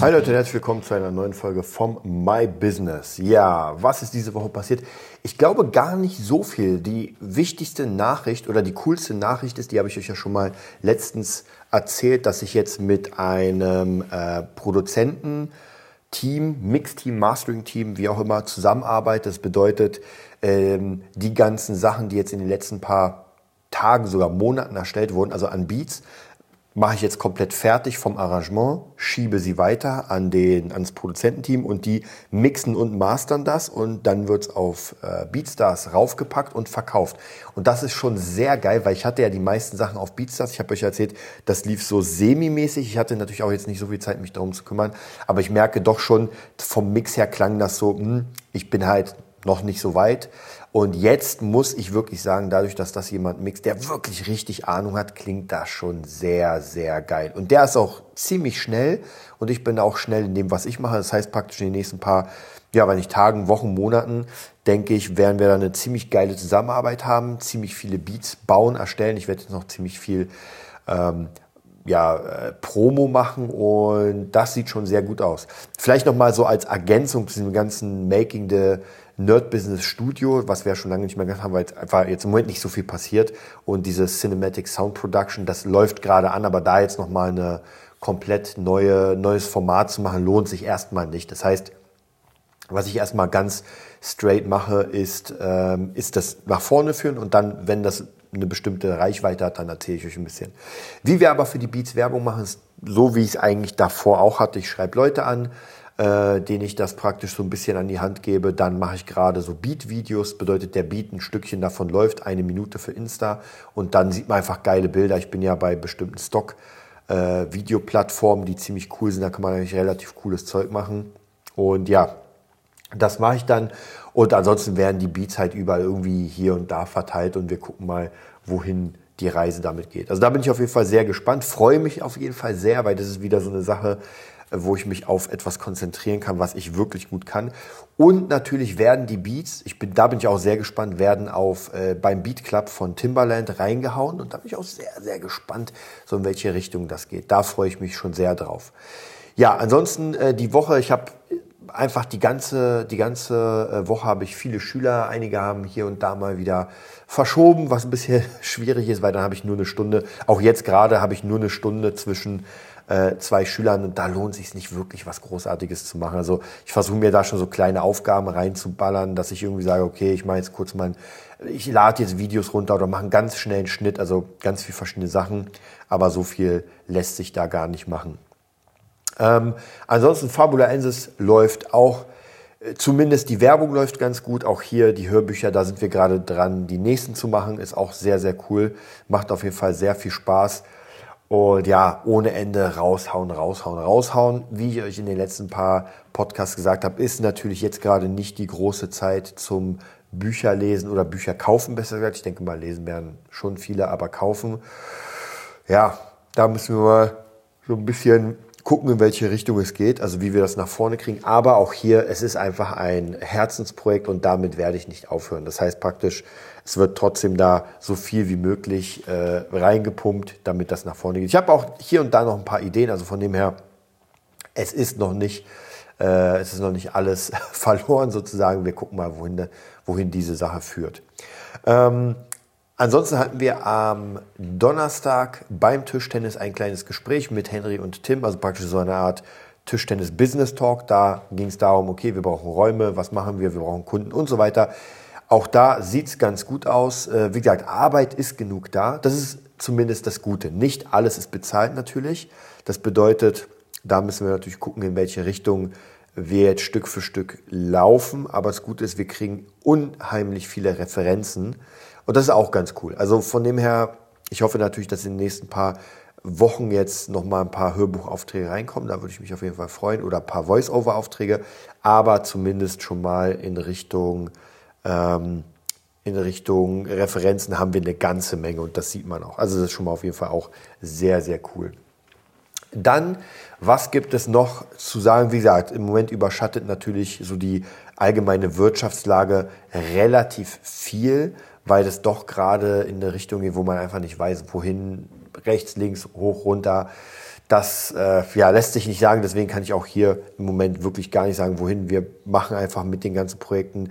Hi Leute, herzlich willkommen zu einer neuen Folge vom My Business. Ja, was ist diese Woche passiert? Ich glaube gar nicht so viel. Die wichtigste Nachricht oder die coolste Nachricht ist, die habe ich euch ja schon mal letztens erzählt, dass ich jetzt mit einem äh, Produzenten Team, Mixteam, Mastering-Team, wie auch immer, zusammenarbeitet. Das bedeutet, ähm, die ganzen Sachen, die jetzt in den letzten paar Tagen, sogar Monaten erstellt wurden, also an Beats, mache ich jetzt komplett fertig vom Arrangement, schiebe sie weiter an den, ans Produzententeam und die mixen und mastern das und dann wird's auf äh, Beatstars raufgepackt und verkauft. Und das ist schon sehr geil, weil ich hatte ja die meisten Sachen auf Beatstars. Ich habe euch erzählt, das lief so semi-mäßig. Ich hatte natürlich auch jetzt nicht so viel Zeit, mich darum zu kümmern, aber ich merke doch schon, vom Mix her klang das so, hm, ich bin halt noch nicht so weit. Und jetzt muss ich wirklich sagen, dadurch, dass das jemand mixt, der wirklich richtig Ahnung hat, klingt das schon sehr, sehr geil. Und der ist auch ziemlich schnell und ich bin auch schnell in dem, was ich mache. Das heißt praktisch in den nächsten paar, ja, wenn nicht Tagen, Wochen, Monaten, denke ich, werden wir da eine ziemlich geile Zusammenarbeit haben, ziemlich viele Beats bauen, erstellen. Ich werde jetzt noch ziemlich viel ähm, ja, äh, Promo machen und das sieht schon sehr gut aus. Vielleicht nochmal so als Ergänzung zu diesem ganzen Making the Nerd Business Studio, was wir ja schon lange nicht mehr gemacht haben, weil einfach jetzt im Moment nicht so viel passiert und diese Cinematic Sound Production, das läuft gerade an, aber da jetzt nochmal eine komplett neue, neues Format zu machen, lohnt sich erstmal nicht. Das heißt, was ich erstmal ganz straight mache, ist, ähm, ist das nach vorne führen und dann, wenn das eine bestimmte Reichweite hat, dann erzähle ich euch ein bisschen. Wie wir aber für die Beats Werbung machen, ist so, wie ich es eigentlich davor auch hatte. Ich schreibe Leute an, äh, denen ich das praktisch so ein bisschen an die Hand gebe. Dann mache ich gerade so Beat-Videos, bedeutet der Beat, ein Stückchen davon läuft, eine Minute für Insta und dann sieht man einfach geile Bilder. Ich bin ja bei bestimmten Stock. Äh, Videoplattformen, die ziemlich cool sind, da kann man eigentlich relativ cooles Zeug machen. Und ja, das mache ich dann. Und ansonsten werden die Beats halt überall irgendwie hier und da verteilt und wir gucken mal, wohin die Reise damit geht. Also da bin ich auf jeden Fall sehr gespannt, freue mich auf jeden Fall sehr, weil das ist wieder so eine Sache, wo ich mich auf etwas konzentrieren kann, was ich wirklich gut kann. Und natürlich werden die Beats, ich bin, da bin ich auch sehr gespannt, werden auf äh, beim Beat Club von Timbaland reingehauen und da bin ich auch sehr, sehr gespannt, so in welche Richtung das geht. Da freue ich mich schon sehr drauf. Ja, ansonsten äh, die Woche, ich habe einfach die ganze, die ganze äh, Woche habe ich viele Schüler. Einige haben hier und da mal wieder verschoben, was ein bisschen schwierig ist, weil dann habe ich nur eine Stunde. Auch jetzt gerade habe ich nur eine Stunde zwischen äh, zwei Schülern und da lohnt sich nicht wirklich was Großartiges zu machen. Also ich versuche mir da schon so kleine Aufgaben reinzuballern, dass ich irgendwie sage, okay, ich mache jetzt kurz mal, ich lade jetzt Videos runter oder mache einen ganz schnellen Schnitt, also ganz viele verschiedene Sachen, aber so viel lässt sich da gar nicht machen. Ähm, ansonsten Fabula Ensis läuft auch, äh, zumindest die Werbung läuft ganz gut. Auch hier die Hörbücher, da sind wir gerade dran, die nächsten zu machen. Ist auch sehr, sehr cool. Macht auf jeden Fall sehr viel Spaß. Und ja, ohne Ende raushauen, raushauen, raushauen. Wie ich euch in den letzten paar Podcasts gesagt habe, ist natürlich jetzt gerade nicht die große Zeit zum Bücherlesen oder Bücher kaufen, besser gesagt. Ich denke mal, lesen werden schon viele, aber kaufen. Ja, da müssen wir mal so ein bisschen gucken, in welche Richtung es geht, also wie wir das nach vorne kriegen. Aber auch hier, es ist einfach ein Herzensprojekt und damit werde ich nicht aufhören. Das heißt praktisch, es wird trotzdem da so viel wie möglich äh, reingepumpt, damit das nach vorne geht. Ich habe auch hier und da noch ein paar Ideen, also von dem her, es ist noch nicht, äh, es ist noch nicht alles verloren sozusagen. Wir gucken mal, wohin, wohin diese Sache führt. Ähm, Ansonsten hatten wir am Donnerstag beim Tischtennis ein kleines Gespräch mit Henry und Tim, also praktisch so eine Art Tischtennis Business Talk. Da ging es darum, okay, wir brauchen Räume, was machen wir, wir brauchen Kunden und so weiter. Auch da sieht es ganz gut aus. Äh, wie gesagt, Arbeit ist genug da. Das ist zumindest das Gute. Nicht alles ist bezahlt natürlich. Das bedeutet, da müssen wir natürlich gucken, in welche Richtung wir jetzt Stück für Stück laufen. Aber das Gute ist, wir kriegen unheimlich viele Referenzen und das ist auch ganz cool. Also von dem her, ich hoffe natürlich, dass in den nächsten paar Wochen jetzt noch mal ein paar Hörbuchaufträge reinkommen. Da würde ich mich auf jeden Fall freuen. Oder ein paar Voice-Over-Aufträge. Aber zumindest schon mal in Richtung, ähm, in Richtung Referenzen haben wir eine ganze Menge und das sieht man auch. Also das ist schon mal auf jeden Fall auch sehr, sehr cool. Dann, was gibt es noch zu sagen? Wie gesagt, im Moment überschattet natürlich so die allgemeine Wirtschaftslage relativ viel, weil es doch gerade in eine Richtung geht, wo man einfach nicht weiß, wohin, rechts, links, hoch, runter. Das äh, ja, lässt sich nicht sagen, deswegen kann ich auch hier im Moment wirklich gar nicht sagen, wohin. Wir machen einfach mit den ganzen Projekten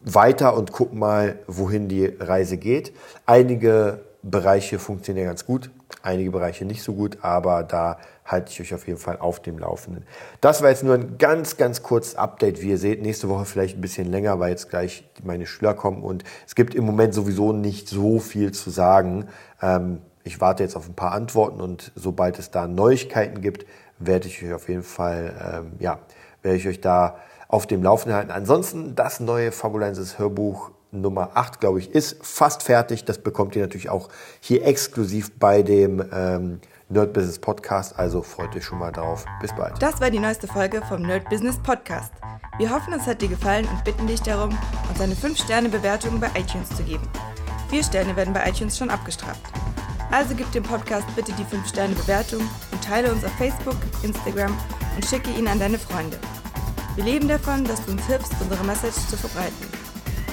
weiter und gucken mal, wohin die Reise geht. Einige Bereiche funktionieren ganz gut, einige Bereiche nicht so gut, aber da halte ich euch auf jeden Fall auf dem Laufenden. Das war jetzt nur ein ganz, ganz kurzes Update. Wie ihr seht, nächste Woche vielleicht ein bisschen länger, weil jetzt gleich meine Schüler kommen und es gibt im Moment sowieso nicht so viel zu sagen. Ähm, ich warte jetzt auf ein paar Antworten und sobald es da Neuigkeiten gibt, werde ich euch auf jeden Fall, ähm, ja, werde ich euch da auf dem Laufenden halten. Ansonsten das neue Fabulensis Hörbuch Nummer 8, glaube ich, ist fast fertig. Das bekommt ihr natürlich auch hier exklusiv bei dem ähm, Nerd Business Podcast. Also freut euch schon mal drauf. Bis bald. Das war die neueste Folge vom Nerd Business Podcast. Wir hoffen, es hat dir gefallen und bitten dich darum, uns eine 5-Sterne-Bewertung bei iTunes zu geben. Vier Sterne werden bei iTunes schon abgestraft. Also gib dem Podcast bitte die 5-Sterne-Bewertung und teile uns auf Facebook, Instagram und schicke ihn an deine Freunde. Wir leben davon, dass du uns hilfst, unsere Message zu verbreiten.